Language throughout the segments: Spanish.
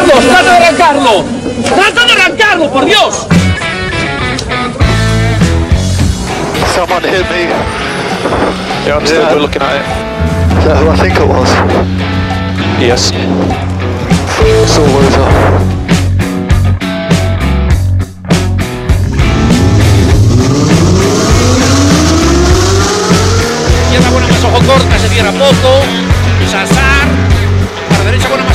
Carlos, trata de arrancarlo. Trata de arrancarlo, por Dios. Someone hit me. Yeah, I'm still Yeah. looking at it. Is that who I think it was? Yes. Saw Rosa. Izquierda buena más ojo corta, se cierra poco.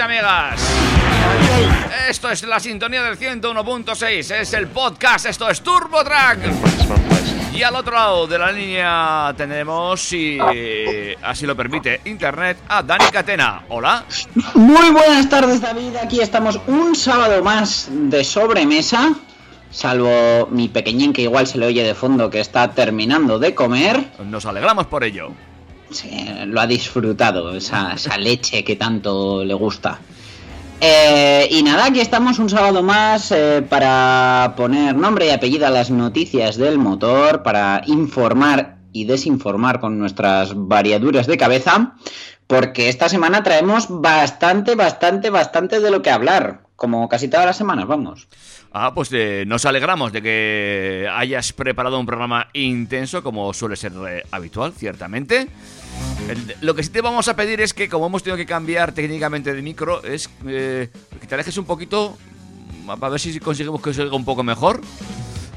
Y amigas. Esto es la sintonía del 101.6, es el podcast, esto es Turbo Track. Y al otro lado de la línea tenemos, si así lo permite Internet, a Dani Catena. Hola. Muy buenas tardes David, aquí estamos un sábado más de sobremesa, salvo mi pequeñín que igual se le oye de fondo que está terminando de comer, Nos alegramos por ello. Lo ha disfrutado, esa, esa leche que tanto le gusta. Eh, y nada, aquí estamos un sábado más eh, para poner nombre y apellido a las noticias del motor, para informar y desinformar con nuestras variaduras de cabeza, porque esta semana traemos bastante, bastante, bastante de lo que hablar, como casi todas las semanas, vamos. Ah, pues eh, nos alegramos de que hayas preparado un programa intenso, como suele ser eh, habitual, ciertamente. El- lo que sí te vamos a pedir es que, como hemos tenido que cambiar técnicamente de micro, es eh, que te alejes un poquito mm, para ver si conseguimos que se oiga un poco mejor.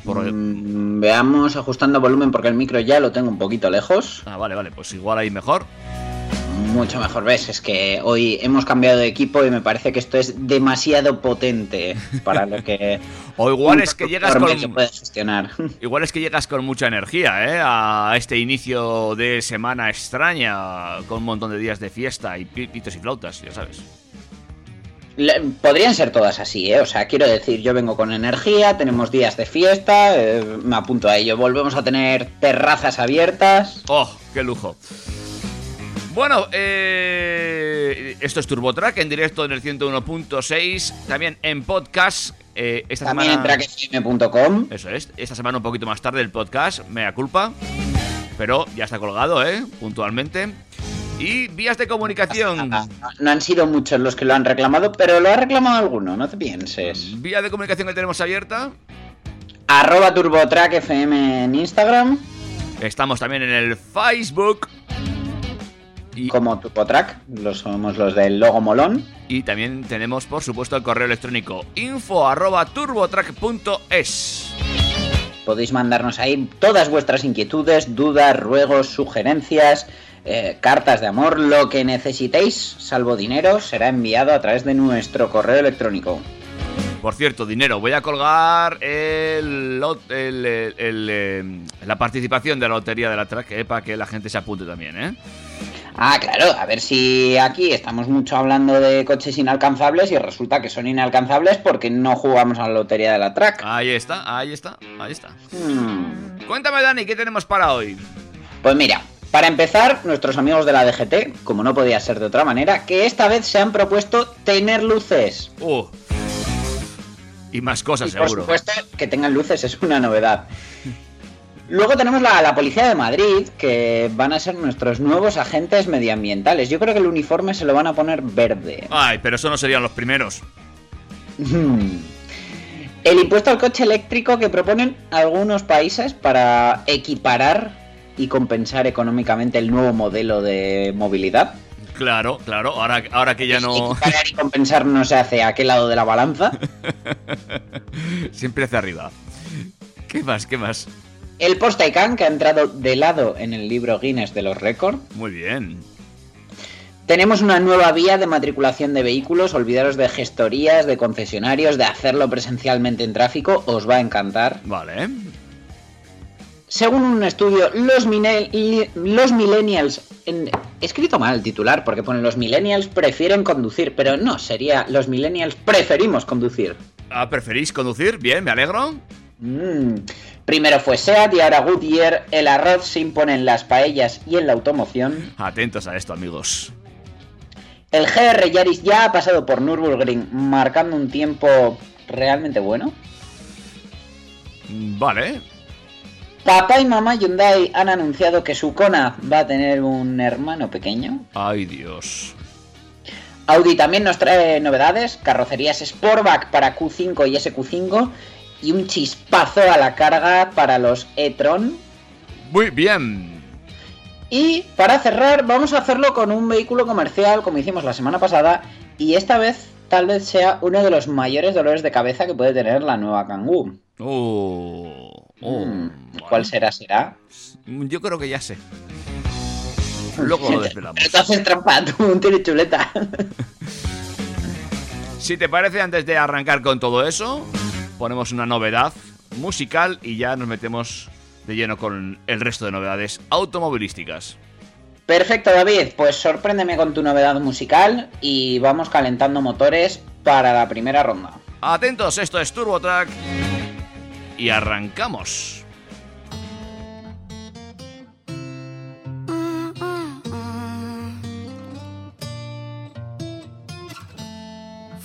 Por- Mm, veamos ajustando volumen porque el micro ya lo tengo un poquito lejos. Ah, vale, vale, pues igual ahí mejor. Mucho mejor, ves, es que hoy hemos cambiado de equipo y me parece que esto es demasiado potente para lo que O igual es que llegas con. gestionar. Igual es que llegas con mucha energía, ¿eh? A este inicio de semana extraña, con un montón de días de fiesta y pi- pitos y flautas, ya sabes. Podrían ser todas así, ¿eh? O sea, quiero decir, yo vengo con energía, tenemos días de fiesta, eh, me apunto a ello, volvemos a tener terrazas abiertas. ¡Oh, qué lujo! Bueno, eh, esto es TurboTrack en directo en el 101.6, también en podcast. eh, esta También en semana. trackfm.com. Eso es, esta semana un poquito más tarde el podcast, mea culpa. Pero ya está colgado, ¿eh? Puntualmente. Y vías de comunicación. No, no han sido muchos los que lo han reclamado, pero lo ha reclamado alguno, no te pienses. Vía de comunicación que tenemos abierta. Arroba TurboTrackFM en Instagram, Estamos también en el Facebook. Y, como TurboTrack, los somos los del logo molón. y también tenemos, por supuesto, el correo electrónico info arroba turbotrack.es. Podéis mandarnos ahí todas vuestras inquietudes, dudas, ruegos, sugerencias, eh, cartas de amor, lo que necesitéis, salvo dinero, será enviado a través de nuestro correo electrónico. Por cierto, dinero, voy a colgar el, el- eh, la participación de la lotería de la track eh, para que la gente se apunte también, ¿eh? Ah, claro, a ver si aquí estamos mucho hablando de coches inalcanzables y resulta que son inalcanzables porque no jugamos a la lotería de la track. Ahí está, ahí está, ahí está. Hmm. Cuéntame, Dani, ¿qué tenemos para hoy? Pues mira, para empezar, nuestros amigos de la DGT, como no podía ser de otra manera, que esta vez se han propuesto tener luces. Uh. Y más cosas, Y por seguro. supuesto, que tengan luces es una novedad. Luego tenemos la, la Policía de Madrid, que van a ser nuestros nuevos agentes medioambientales. Yo creo que el uniforme se lo van a poner verde. Ay, pero eso no serían los primeros. El impuesto al coche eléctrico que proponen algunos países para equiparar y compensar económicamente el nuevo modelo de movilidad. Claro, claro, ahora, ahora que ya no... Equiparar y compensar no se hace a qué lado de la balanza. Siempre hacia arriba. ¿Qué más? ¿Qué más? El Post Taycan, que ha entrado de lado en el libro Guinness de los récords. Muy bien. Tenemos una nueva vía de matriculación de vehículos. Olvidaros de gestorías, de concesionarios, de hacerlo presencialmente en tráfico. Os va a encantar. Vale. Según un estudio, los, millennials... en- he escrito mal el titular porque pone los millennials prefieren conducir, pero no, sería los millennials preferimos conducir. Ah, ¿Preferís conducir? Bien, me alegro. Mm. Primero fue SEAT y ahora Goodyear. El arroz se impone en las paellas y en la automoción. Atentos a esto, amigos. El GR Yaris ya ha pasado por Nürburgring marcando un tiempo realmente bueno. Mm, Vale. Papá y mamá Hyundai han anunciado que su Kona va a tener un hermano pequeño. Ay, Dios. Audi también nos trae novedades, carrocerías Sportback para Q5 y SQ5 y un chispazo a la carga para los e-tron. Muy bien. Y para cerrar vamos a hacerlo con un vehículo comercial como hicimos la semana pasada y esta vez tal vez sea uno de los mayores dolores de cabeza que puede tener la nueva Kangoo. Oh. oh, Mm. ¿Cuál será? ¿Será? Yo creo que ya sé. Luego lo desvelamos. Pero tú haces trampa, tú un tiro chuleta. Si te parece, antes de arrancar con todo eso, ponemos una novedad musical y ya nos metemos de lleno con el resto de novedades automovilísticas. Perfecto, David. Pues sorpréndeme con tu novedad musical y vamos calentando motores para la primera ronda. Atentos, esto es TurboTrack y arrancamos.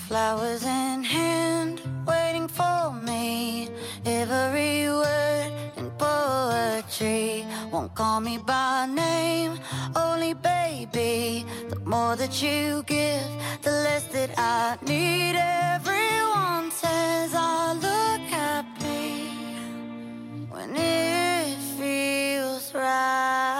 Flowers in hand, waiting for me. Every word in poetry won't call me by name, only baby. The more that you give, the less that I need. Everyone says I look happy when it feels right.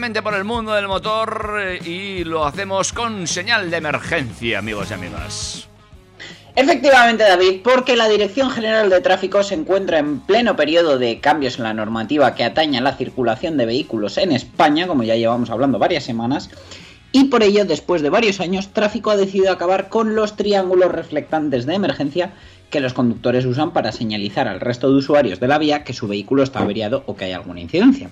Por el mundo del motor eh, y lo hacemos con señal de emergencia, amigos y amigas. Efectivamente, David, porque la Dirección General de Tráfico se encuentra en pleno periodo de cambios en la normativa que atañe a la circulación de vehículos en España, como ya llevamos hablando varias semanas, y por ello, después de varios años, Tráfico ha decidido acabar con los triángulos reflectantes de emergencia que los conductores usan para señalizar al resto de usuarios de la vía que su vehículo está averiado o que hay alguna incidencia.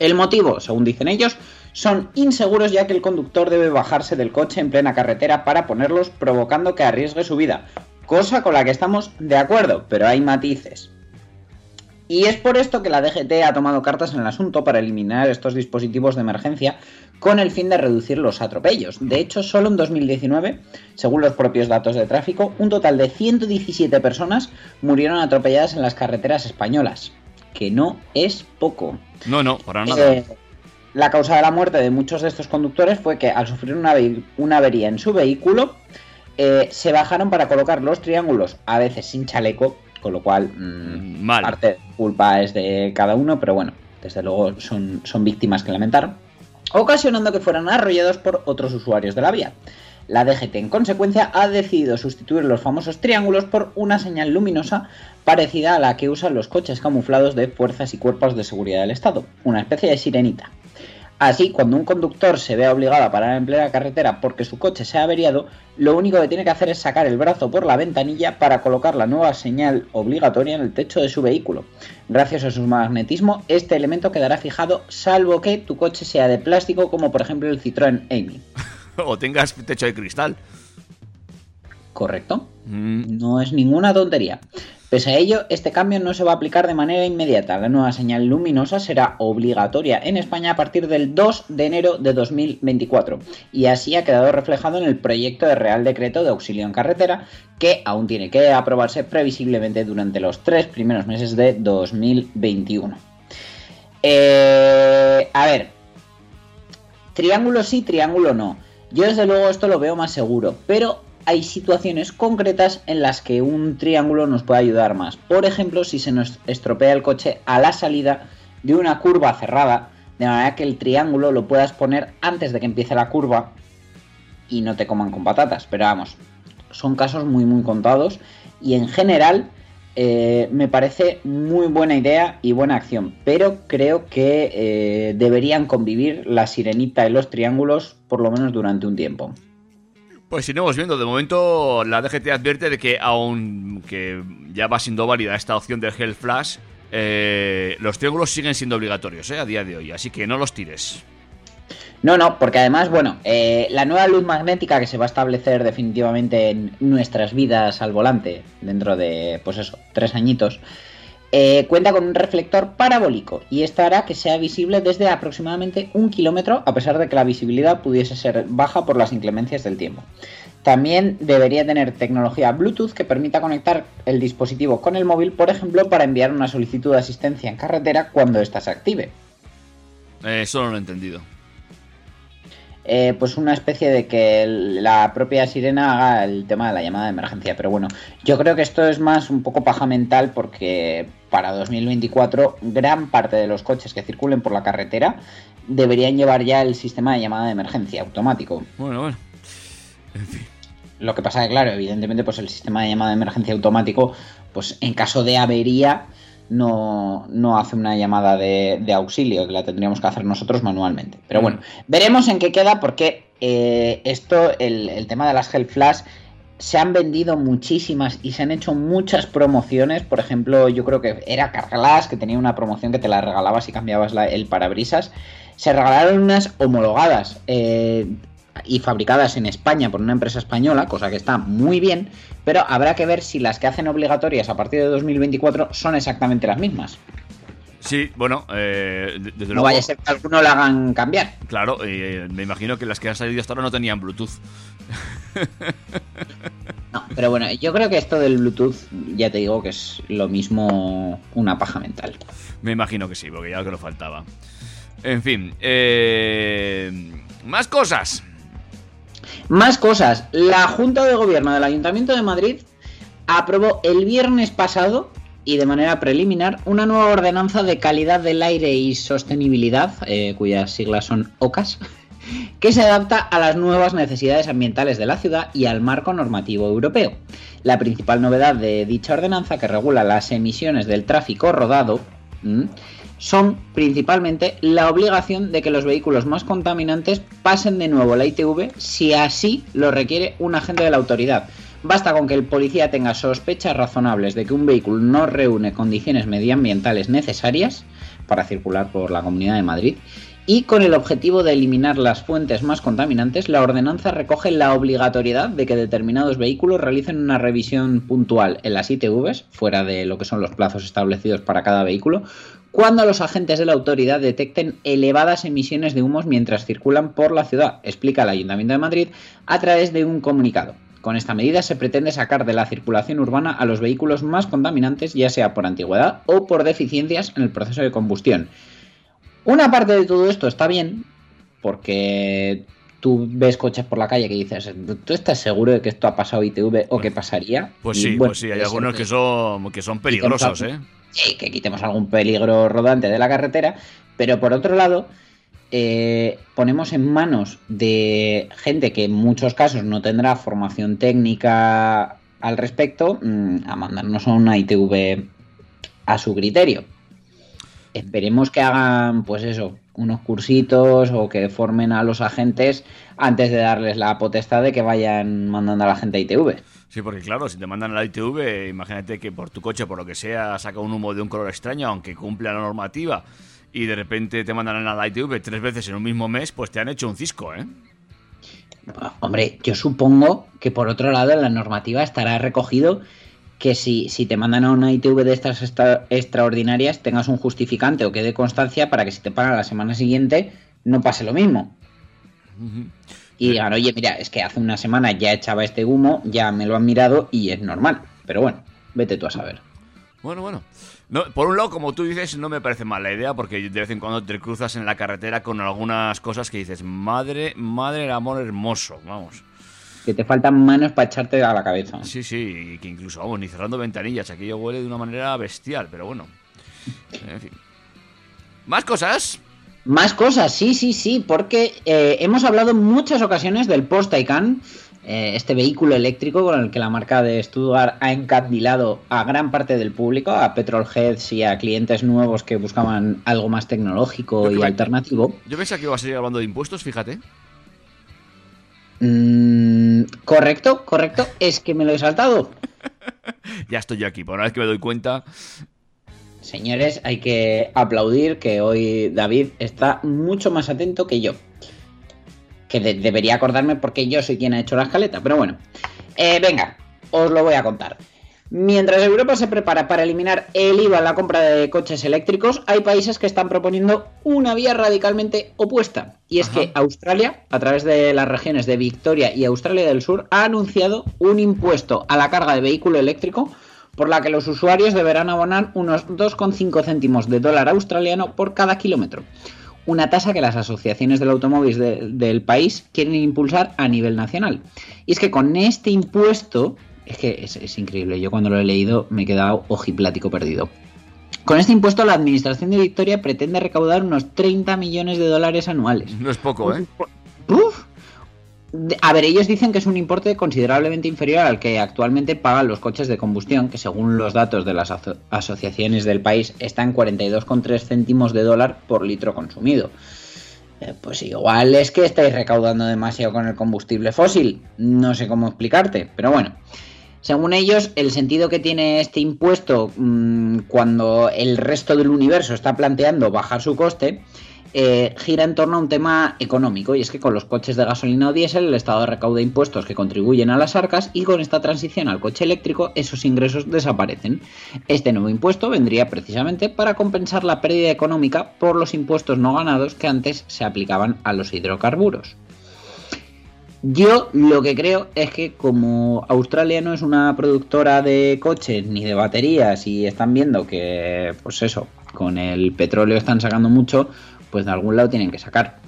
El motivo, según dicen ellos, son inseguros ya que el conductor debe bajarse del coche en plena carretera para ponerlos provocando que arriesgue su vida, cosa con la que estamos de acuerdo, pero hay matices. Y es por esto que la DGT ha tomado cartas en el asunto para eliminar estos dispositivos de emergencia con el fin de reducir los atropellos. De hecho, solo en 2019, según los propios datos de tráfico, un total de 117 personas murieron atropelladas en las carreteras españolas, que no es poco. No, no, para nada. Eh, la causa de la muerte de muchos de estos conductores fue que al sufrir una, una avería en su vehículo, eh, se bajaron para colocar los triángulos, a veces sin chaleco, con lo cual mm, Mal. parte de culpa es de cada uno, pero bueno, desde luego son, son víctimas que lamentaron, ocasionando que fueran arrollados por otros usuarios de la vía. La DGT, en consecuencia, ha decidido sustituir los famosos triángulos por una señal luminosa parecida a la que usan los coches camuflados de fuerzas y cuerpos de seguridad del Estado, una especie de sirenita. Así, cuando un conductor se ve obligado a parar en plena carretera porque su coche se ha averiado, lo único que tiene que hacer es sacar el brazo por la ventanilla para colocar la nueva señal obligatoria en el techo de su vehículo. Gracias a su magnetismo, este elemento quedará fijado salvo que tu coche sea de plástico como por ejemplo el Citroën Amy. O tengas techo de cristal. ¿Correcto? Mm, No es ninguna tontería. Pese a ello, este cambio no se va a aplicar de manera inmediata. La nueva señal luminosa será obligatoria en España a partir del 2 de enero de 2024 y así ha quedado reflejado en el proyecto de Real Decreto de Auxilio en Carretera que aún tiene que aprobarse previsiblemente durante los tres primeros meses de 2021. Eh, a ver, triángulo sí, triángulo no. Yo desde luego esto lo veo más seguro, pero hay situaciones concretas en las que un triángulo nos puede ayudar más. Por ejemplo, si se nos estropea el coche a la salida de una curva cerrada, de manera que el triángulo lo puedas poner antes de que empiece la curva y no te coman con patatas. Pero vamos, son casos muy muy contados y en general eh, me parece muy buena idea y buena acción, pero creo que eh, deberían convivir la sirenita y los triángulos por lo menos durante un tiempo. Pues iremos viendo. De momento, la DGT advierte de que, aunque ya va siendo válida esta opción del Hell Flash, eh, los triángulos siguen siendo obligatorios a día de hoy. Así que no los tires. No, no, porque además, bueno, eh, la nueva luz magnética que se va a establecer definitivamente en nuestras vidas al volante dentro de, pues eso, tres añitos, eh, cuenta con un reflector parabólico y esto hará que sea visible desde aproximadamente un kilómetro a pesar de que la visibilidad pudiese ser baja por las inclemencias del tiempo. También debería tener tecnología Bluetooth que permita conectar el dispositivo con el móvil, por ejemplo, para enviar una solicitud de asistencia en carretera cuando ésta se active. Eh, eso no lo he entendido. Eh, pues una especie de que la propia sirena haga el tema de la llamada de emergencia. Pero bueno, yo creo que esto es más un poco paja mental porque para 2024 gran parte de los coches que circulen por la carretera deberían llevar ya el sistema de llamada de emergencia automático. Bueno, bueno. Lo que pasa que, claro, evidentemente, pues el sistema de llamada de emergencia automático, pues en caso de avería, no, no hace una llamada de, de auxilio, que la tendríamos que hacer nosotros manualmente. Pero bueno, veremos en qué queda, porque eh, esto, el, el tema de las Health Flash, se han vendido muchísimas y se han hecho muchas promociones. Por ejemplo, yo creo que era Carglass, que tenía una promoción que te la regalabas y cambiabas el parabrisas. Se regalaron unas homologadas. eh, y fabricadas en España por una empresa española, cosa que está muy bien, pero habrá que ver si las que hacen obligatorias a partir de 2024 son exactamente las mismas. Sí, bueno, eh, de- desde No luego. vaya a ser que alguno la hagan cambiar. Claro, eh, me imagino que las que han salido hasta ahora no tenían Bluetooth. No, pero bueno, yo creo que esto del Bluetooth, ya te digo que es lo mismo una paja mental. Me imagino que sí, porque ya lo que nos faltaba. En fin, eh, más cosas. Más cosas. La Junta de Gobierno del Ayuntamiento de Madrid aprobó el viernes pasado y de manera preliminar una nueva ordenanza de calidad del aire y sostenibilidad, eh, cuyas siglas son OCAS, que se adapta a las nuevas necesidades ambientales de la ciudad y al marco normativo europeo. La principal novedad de dicha ordenanza, que regula las emisiones del tráfico rodado. Son principalmente la obligación de que los vehículos más contaminantes pasen de nuevo la ITV si así lo requiere un agente de la autoridad. Basta con que el policía tenga sospechas razonables de que un vehículo no reúne condiciones medioambientales necesarias para circular por la Comunidad de Madrid y con el objetivo de eliminar las fuentes más contaminantes, la ordenanza recoge la obligatoriedad de que determinados vehículos realicen una revisión puntual en las ITVs, fuera de lo que son los plazos establecidos para cada vehículo, cuando los agentes de la autoridad detecten elevadas emisiones de humos mientras circulan por la ciudad, explica el Ayuntamiento de Madrid a través de un comunicado. Con esta medida se pretende sacar de la circulación urbana a los vehículos más contaminantes, ya sea por antigüedad o por deficiencias en el proceso de combustión. Una parte de todo esto está bien, porque tú ves coches por la calle que dices, ¿tú estás seguro de que esto ha pasado ITV o que pasaría? Pues Y, sí, bueno, pues sí, hay puede algunos que son, que son peligrosos, ¿eh? Sí, que quitemos algún peligro rodante de la carretera, pero por otro lado, eh, ponemos en manos de gente que en muchos casos no tendrá formación técnica al respecto mm, a mandarnos a una ITV a su criterio. Esperemos que hagan, pues eso, unos cursitos o que formen a los agentes antes de darles la potestad de que vayan mandando a la gente a ITV. Sí, porque claro, si te mandan a la ITV, imagínate que por tu coche, por lo que sea, saca un humo de un color extraño, aunque cumpla la normativa, y de repente te mandan a la ITV tres veces en un mismo mes, pues te han hecho un cisco, ¿eh? Hombre, yo supongo que por otro lado en la normativa estará recogido que si, si te mandan a una ITV de estas extra- extraordinarias tengas un justificante o quede constancia para que si te pagan la semana siguiente no pase lo mismo. Y digan, oye, mira, es que hace una semana ya echaba este humo, ya me lo han mirado y es normal. Pero bueno, vete tú a saber. Bueno, bueno. No, por un lado, como tú dices, no me parece mala idea, porque de vez en cuando te cruzas en la carretera con algunas cosas que dices, madre, madre del amor hermoso, vamos. Que te faltan manos para echarte a la cabeza. Sí, sí, y que incluso, vamos, ni cerrando ventanillas, aquello huele de una manera bestial, pero bueno. En fin. ¿Más cosas? Más cosas, sí, sí, sí, porque eh, hemos hablado en muchas ocasiones del Porsche Taycan, eh, este vehículo eléctrico con el que la marca de Stuttgart ha encandilado a gran parte del público, a petrolheads y a clientes nuevos que buscaban algo más tecnológico y alternativo. Yo pensaba que iba a seguir hablando de impuestos, fíjate. Mm, correcto, correcto, es que me lo he saltado. Ya estoy yo aquí, por una vez que me doy cuenta. Señores, hay que aplaudir que hoy David está mucho más atento que yo. Que de- debería acordarme porque yo soy quien ha hecho la escaleta, pero bueno. Eh, venga, os lo voy a contar. Mientras Europa se prepara para eliminar el IVA en la compra de coches eléctricos, hay países que están proponiendo una vía radicalmente opuesta. Y es Ajá. que Australia, a través de las regiones de Victoria y Australia del Sur, ha anunciado un impuesto a la carga de vehículo eléctrico por la que los usuarios deberán abonar unos 2,5 céntimos de dólar australiano por cada kilómetro. Una tasa que las asociaciones del automóvil de- del país quieren impulsar a nivel nacional. Y es que con este impuesto, es que es, es increíble, yo cuando lo he leído me he quedado ojiplático perdido. Con este impuesto la administración de Victoria pretende recaudar unos 30 millones de dólares anuales. No es poco, ¿eh? ¡Uf! A ver, ellos dicen que es un importe considerablemente inferior al que actualmente pagan los coches de combustión, que según los datos de las aso- asociaciones del país está en 42,3 céntimos de dólar por litro consumido. Eh, Pues igual es que estáis recaudando demasiado con el combustible fósil. No sé cómo explicarte, pero bueno. Según ellos, el sentido que tiene este impuesto mm, cuando el resto del universo está planteando bajar su coste eh, gira en torno a un tema económico y es que con los coches de gasolina o diésel el Estado recauda impuestos que contribuyen a las arcas y con esta transición al coche eléctrico esos ingresos desaparecen. Este nuevo impuesto vendría precisamente para compensar la pérdida económica por los impuestos no ganados que antes se aplicaban a los hidrocarburos. Yo lo que creo es que como Australia no es una productora de coches ni de baterías y están viendo que, pues eso, con el petróleo están sacando mucho, pues de algún lado tienen que sacar.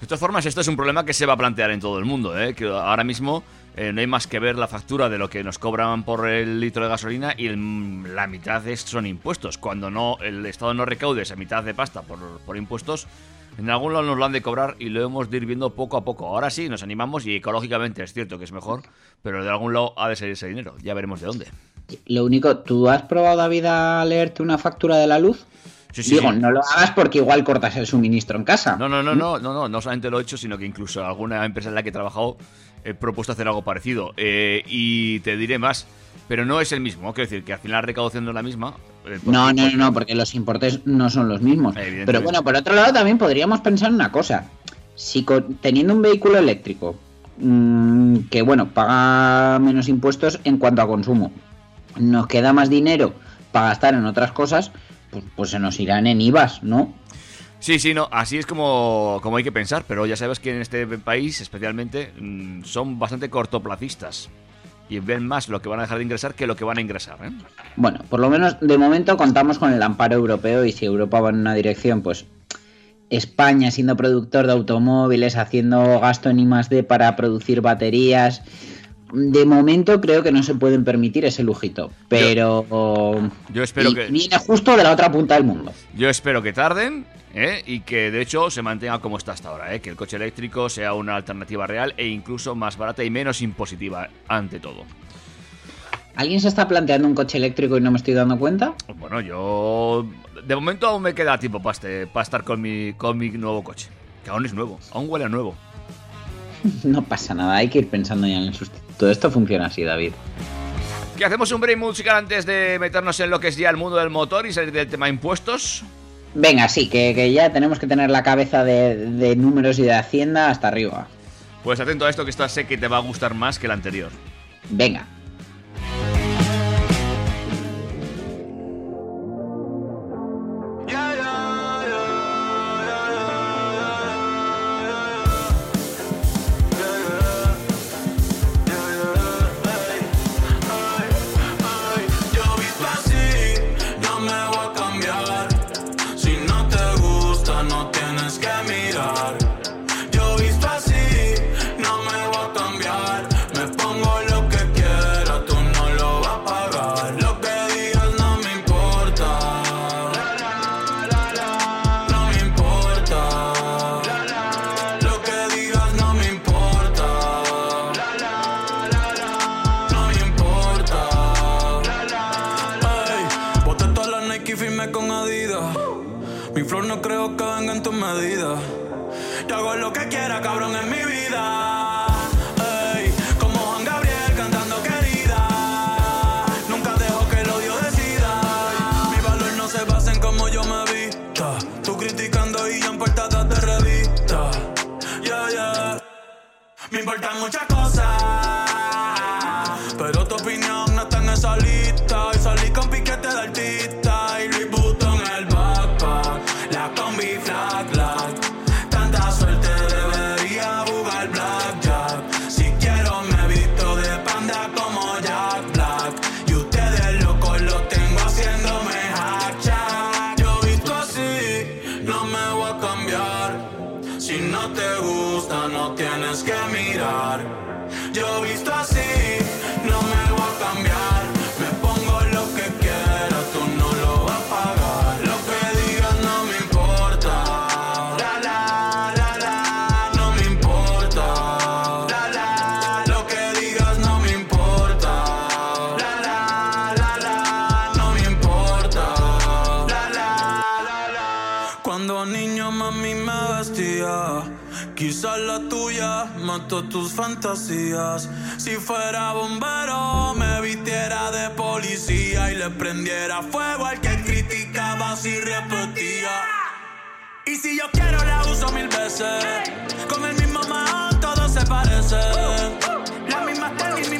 De todas formas, esto es un problema que se va a plantear en todo el mundo, ¿eh? que ahora mismo eh, no hay más que ver la factura de lo que nos cobran por el litro de gasolina y el- la mitad es- son impuestos. Cuando no el Estado no recaude esa mitad de pasta por, por impuestos, en algún lado nos lo han de cobrar y lo hemos de ir viendo poco a poco. Ahora sí, nos animamos y ecológicamente es cierto que es mejor, pero de algún lado ha de salir ese dinero. Ya veremos de dónde. Lo único, ¿tú has probado, David, a leerte una factura de la luz? Sí, sí, Digo, sí. no lo hagas porque igual cortas el suministro en casa. No, no, no, no, no, no, no solamente lo he hecho, sino que incluso alguna empresa en la que he trabajado he propuesto hacer algo parecido. Eh, y te diré más, pero no es el mismo. Quiero decir que al final la recaudación no es la misma. No, no, no, porque los importes no son los mismos. Pero bueno, por otro lado también podríamos pensar una cosa. Si teniendo un vehículo eléctrico, mm, que bueno, paga menos impuestos en cuanto a consumo, nos queda más dinero para gastar en otras cosas, pues, pues se nos irán en IVAs, ¿no? Sí, sí, no, así es como, como hay que pensar, pero ya sabes que en este país especialmente mm, son bastante cortoplacistas y ven más lo que van a dejar de ingresar que lo que van a ingresar. ¿eh? Bueno, por lo menos de momento contamos con el amparo europeo y si Europa va en una dirección, pues España siendo productor de automóviles, haciendo gasto en I+D para producir baterías, de momento creo que no se pueden permitir ese lujito, pero Yo espero y que- viene justo de la otra punta del mundo. Yo espero que tarden ¿eh? y que de hecho se mantenga como está hasta ahora, ¿eh? que el coche eléctrico sea una alternativa real e incluso más barata y menos impositiva ante todo. ¿Alguien se está planteando un coche eléctrico y no me estoy dando cuenta? Bueno, yo de momento aún me queda tiempo para, este- para estar con mi, con mi nuevo coche, que aún es nuevo, aún huele a nuevo. No pasa nada, hay que ir pensando ya en el sustituto. Esto funciona así, David. ¿Qué hacemos un break musical antes de meternos en lo que es ya el mundo del motor y salir del tema impuestos? Venga, sí, que, que ya tenemos que tener la cabeza de, de números y de hacienda hasta arriba. Pues atento a esto que esta sé que te va a gustar más que el anterior. Venga. Mi flor no creo que venga en tus medidas. Yo hago lo que quiera, cabrón, en mi vida. Ey, como Juan Gabriel cantando querida. Nunca dejo que el odio decida. Mi valor no se basa en cómo yo me vista. Tú criticando y yo en portadas de revista. Yeah, yeah. Me importan muchas cosas, tus fantasías. Si fuera bombero, me vistiera de policía y le prendiera fuego al que criticaba si repetía. Y si yo quiero la uso mil veces, con el mismo mahón todos se parecen. La misma tenis,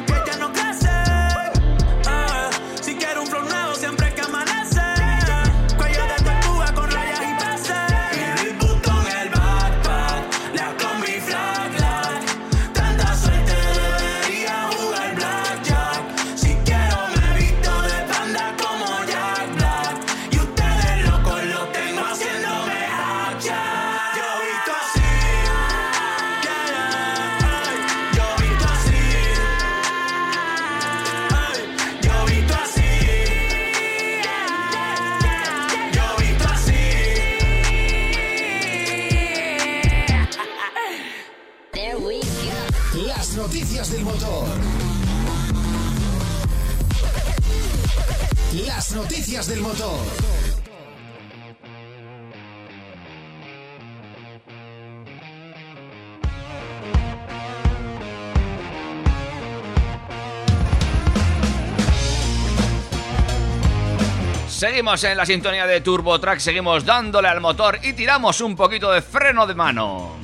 En la sintonía de Turbo Track, seguimos dándole al motor y tiramos un poquito de freno de mano.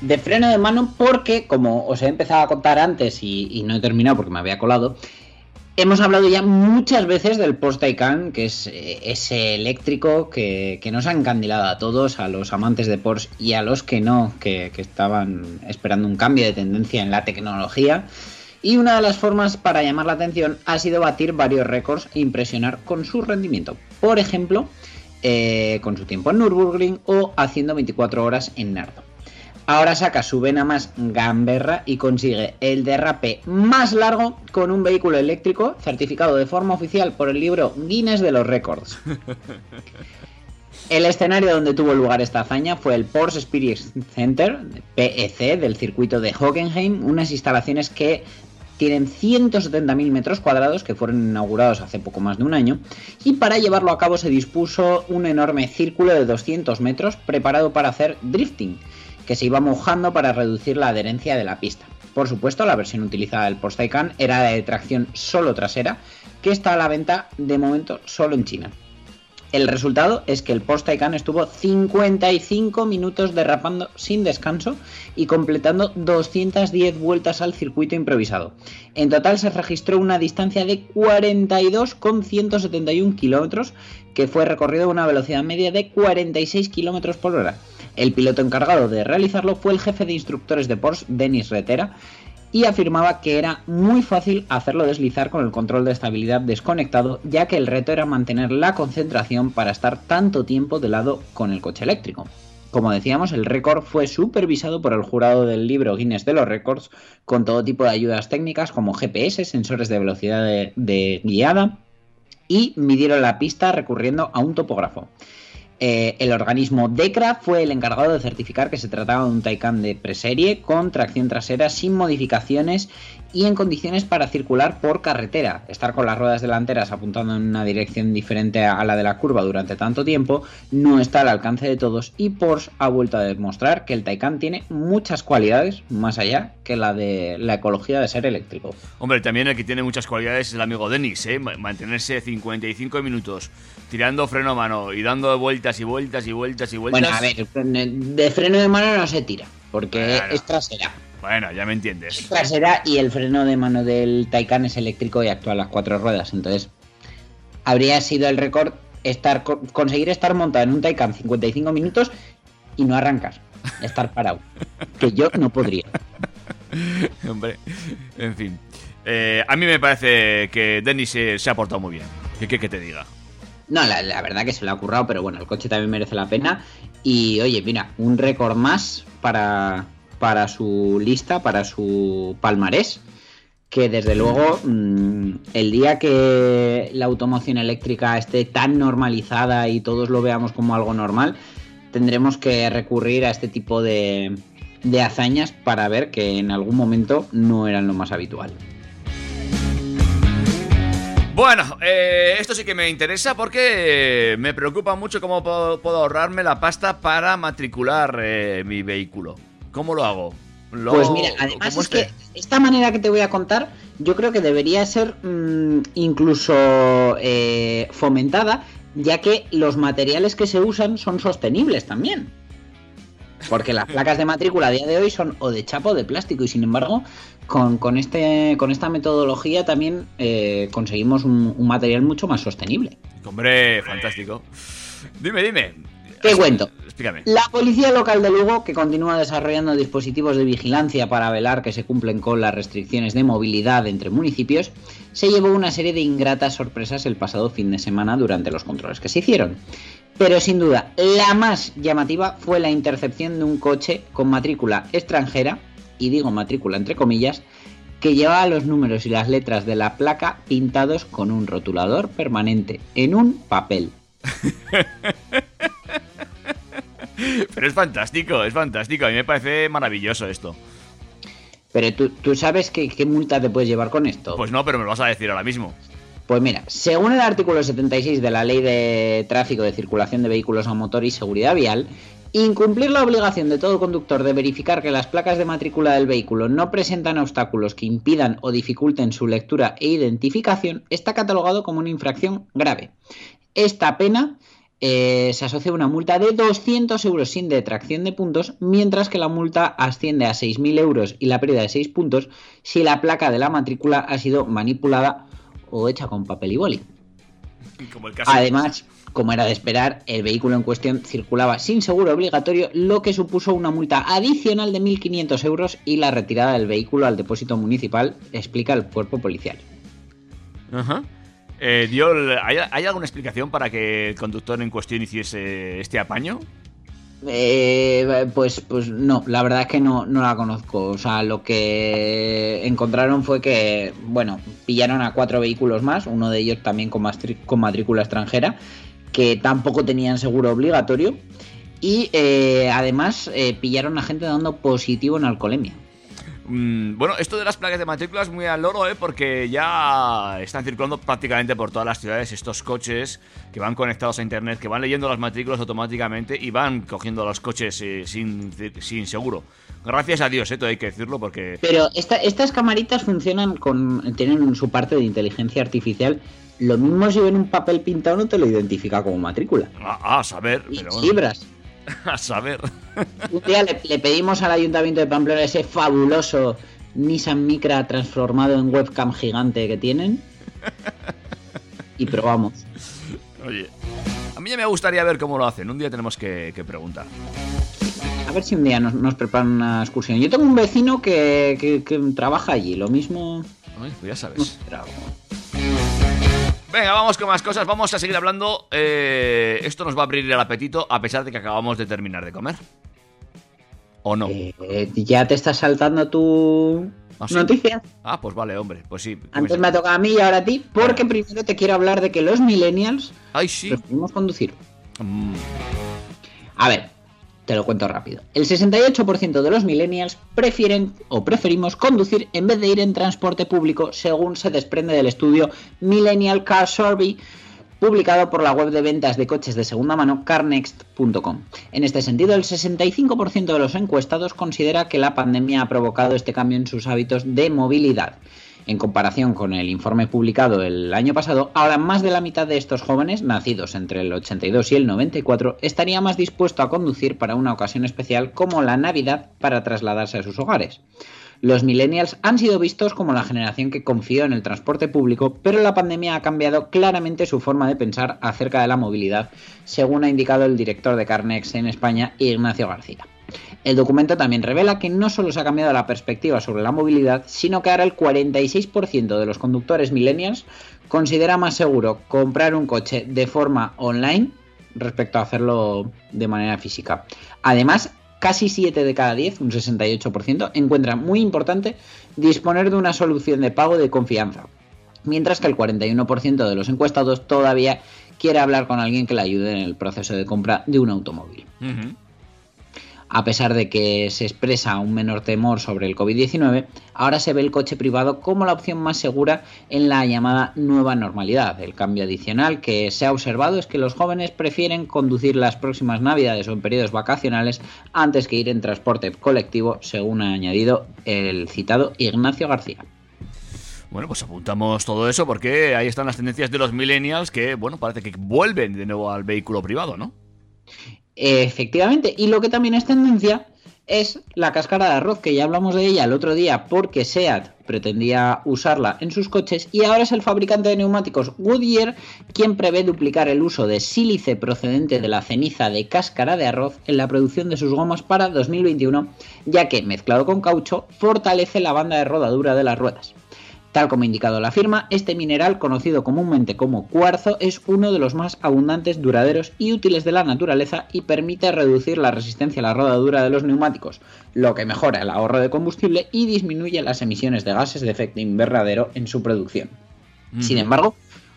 De freno de mano porque, como os he empezado a contar antes y, no he terminado porque me había colado, hemos hablado ya muchas veces del Porsche Taycan, que es eh, ese eléctrico que, nos ha encandilado a todos, a los amantes de Porsche y a los que no, que estaban esperando un cambio de tendencia en la tecnología. Y una de las formas para llamar la atención ha sido batir varios récords e impresionar con su rendimiento. Por ejemplo, eh, con su tiempo en Nürburgring o haciendo 24 horas en Nardo. Ahora saca su vena más gamberra y consigue el derrape más largo con un vehículo eléctrico certificado de forma oficial por el libro Guinness de los Récords. El escenario donde tuvo lugar esta hazaña fue el Porsche Experience Center, PEC, del circuito de Hockenheim, unas instalaciones que tienen 170.000 metros cuadrados que fueron inaugurados hace poco más de un año y para llevarlo a cabo se dispuso un enorme círculo de 200 metros preparado para hacer drifting, que se iba mojando para reducir la adherencia de la pista. Por supuesto, la versión utilizada del Porsche Taycan era de tracción solo trasera, que está a la venta de momento solo en China. El resultado es que el Porsche Taycan estuvo 55 minutos derrapando sin descanso y completando 210 vueltas al circuito improvisado. En total se registró una distancia de 42,171 kilómetros que fue recorrido a una velocidad media de 46 kilómetros por hora. El piloto encargado de realizarlo fue el jefe de instructores de Porsche, Denis Retera, y afirmaba que era muy fácil hacerlo deslizar con el control de estabilidad desconectado, ya que el reto era mantener la concentración para estar tanto tiempo de lado con el coche eléctrico. Como decíamos, el récord fue supervisado por el jurado del libro Guinness de los Récords, con todo tipo de ayudas técnicas como GPS, sensores de velocidad de, de guiada, y midieron la pista recurriendo a un topógrafo. Eh, el organismo DECRA fue el encargado de certificar que se trataba de un Taycan de preserie con tracción trasera sin modificaciones y en condiciones para circular por carretera. Estar con las ruedas delanteras apuntando en una dirección diferente a la de la curva durante tanto tiempo no está al alcance de todos y Porsche ha vuelto a demostrar que el Taycan tiene muchas cualidades más allá que la de la ecología de ser eléctrico. Hombre, también el que tiene muchas cualidades es el amigo Denis, ¿eh? Ma- Mantenerse 55 minutos tirando freno a mano y dando vueltas y vueltas y vueltas y vueltas. Bueno, a ver, de freno de mano no se tira, porque Bueno. es trasera. Bueno, ya me entiendes. trasera y el freno de mano del Taycan es eléctrico y actúa a las cuatro ruedas. Entonces, habría sido el récord estar co- conseguir estar montado en un Taycan 55 minutos y no arrancar, estar parado. Que yo no podría. Hombre, en fin. Eh, a mí me parece que Denis se, se ha portado muy bien. ¿Qué te diga? No, la, la verdad que se lo ha currado, pero bueno, el coche también merece la pena. Y oye, mira, un récord más para, para su lista, para su palmarés. Que desde luego, mm, el día que la automoción eléctrica esté tan normalizada y todos lo veamos como algo normal, tendremos que recurrir a este tipo de, de hazañas para ver que en algún momento no eran lo más habitual. Bueno, eh, esto sí que me interesa porque me preocupa mucho cómo puedo, puedo ahorrarme la pasta para matricular eh, mi vehículo. ¿Cómo lo hago? Lo- Pues mira, además ¿cómo es que esta manera que te voy a contar, yo creo que debería ser mm, incluso eh, fomentada, ya que los materiales que se usan son sostenibles también. Porque las placas de matrícula a día de hoy son o de chapa o de plástico, y sin embargo, con, con este, con esta metodología también eh, conseguimos un, un material mucho más sostenible. Hombre, fantástico. Dime, dime. ¿Qué cuento? Explícame. La policía local de Lugo, que continúa desarrollando dispositivos de vigilancia para velar que se cumplen con las restricciones de movilidad entre municipios, se llevó una serie de ingratas sorpresas el pasado fin de semana durante los controles que se hicieron. Pero sin duda, la más llamativa fue la intercepción de un coche con matrícula extranjera, y digo matrícula entre comillas, que llevaba los números y las letras de la placa pintados con un rotulador permanente en un papel. Pero es fantástico, es fantástico. A mí me parece maravilloso esto. Pero tú, tú sabes qué, qué multa te puedes llevar con esto. Pues no, pero me lo vas a decir ahora mismo. Pues mira, según el artículo 76 de la Ley de Tráfico de Circulación de Vehículos a Motor y Seguridad Vial, incumplir la obligación de todo conductor de verificar que las placas de matrícula del vehículo no presentan obstáculos que impidan o dificulten su lectura e identificación está catalogado como una infracción grave. Esta pena eh, se asocia a una multa de 200 euros sin detracción de puntos, mientras que la multa asciende a 6.000 euros y la pérdida de 6 puntos si la placa de la matrícula ha sido manipulada o hecha con papel y boli. Como el caso. Además, como era de esperar, el vehículo en cuestión circulaba sin seguro obligatorio, lo que supuso una multa adicional de 1.500 euros y la retirada del vehículo al depósito municipal, explica el cuerpo policial. Ajá. Eh, dio ¿hay, alguna explicación para que el conductor en cuestión hiciese este apaño? Eh, pues, pues no, la verdad es que no, no la conozco. O sea, lo que encontraron fue que, bueno, pillaron a cuatro vehículos más, uno de ellos también con matrícula extranjera, que tampoco tenían seguro obligatorio. Y eh, además eh, pillaron a gente dando positivo en alcoholemia. Mm, bueno, esto de las placas de matrícula es muy al loro, ¿eh? Porque ya están circulando prácticamente por todas las ciudades estos coches que van conectados a internet, que van leyendo las matrículas automáticamente y van cogiendo los coches eh, sin, sin seguro. Gracias a Dios, ¿eh? Todo hay que decirlo porque... Pero esta- estas camaritas funcionan con. tienen su parte de inteligencia artificial. Lo mismo si ven un papel pintado no te lo identifica como matrícula. A, a saber, pero bueno, cibras. a saber. Un día le, le pedimos al ayuntamiento de Pamplona ese fabuloso Nissan Micra transformado en webcam gigante que tienen. Y probamos. Oye, a mí ya me gustaría ver cómo lo hacen. Un día tenemos que, que preguntar. A ver si un día nos, nos preparan una excursión. Yo tengo un vecino que, que- que trabaja allí. Lo mismo. Ay, pues ya sabes. Venga, vamos con más cosas. Vamos a seguir hablando. Eh, esto nos va a abrir el apetito a pesar de que acabamos de terminar de comer. ¿O no? Eh, ya te estás saltando tu ¿Ah, sí? noticia. Ah, pues vale, hombre. Pues sí. ¿qué Antes me me ha tocado a mí y ahora a ti. Porque primero te quiero hablar de que los millennials Ay, sí. preferimos conducir. Mm, A ver, te lo cuento rápido. El 68% de los millennials prefieren o preferimos conducir en vez de ir en transporte público, según se desprende del estudio Millennial Car Survey publicado por la web de ventas de coches de segunda mano carnext.com. En este sentido, el 65% de los encuestados considera que la pandemia ha provocado este cambio en sus hábitos de movilidad. En comparación con el informe publicado el año pasado, ahora más de la mitad de estos jóvenes, nacidos entre el 82 y el 94, estaría más dispuesto a conducir para una ocasión especial como la Navidad para trasladarse a sus hogares. Los millennials han sido vistos como la generación que confió en el transporte público, pero la pandemia ha cambiado claramente su forma de pensar acerca de la movilidad, según ha indicado el director de Carnex en España, Ignacio García. El documento también revela que no solo se ha cambiado la perspectiva sobre la movilidad, sino que ahora el 46% de los conductores millennials considera más seguro comprar un coche de forma online respecto a hacerlo de manera física. Además, casi 7 de cada 10, un 68%, encuentra muy importante disponer de una solución de pago de confianza, mientras que el 41% de los encuestados todavía quiere hablar con alguien que le ayude en el proceso de compra de un automóvil. A pesar de que se expresa un menor temor sobre el COVID-19, ahora se ve el coche privado como la opción más segura en la llamada nueva normalidad. El cambio adicional que se ha observado es que los jóvenes prefieren conducir las próximas navidades o en periodos vacacionales antes que ir en transporte colectivo, según ha añadido el citado Ignacio García. Bueno, pues apuntamos todo eso porque ahí están las tendencias de los millennials que, bueno, parece que vuelven de nuevo al vehículo privado, ¿no? Efectivamente, y lo que también es tendencia es la cáscara de arroz, que ya hablamos de ella el otro día porque SEAT pretendía usarla en sus coches y ahora es el fabricante de neumáticos Goodyear quien prevé duplicar el uso de sílice procedente de la ceniza de cáscara de arroz en la producción de sus gomas para 2021, ya que mezclado con caucho fortalece la banda de rodadura de las ruedas. Tal como ha indicado la firma, este mineral, conocido comúnmente como cuarzo, es uno de los más abundantes, duraderos y útiles de la naturaleza y permite reducir la resistencia a la rodadura de los neumáticos, lo que mejora el ahorro de combustible y disminuye las emisiones de gases de efecto invernadero en su producción. Sin embargo,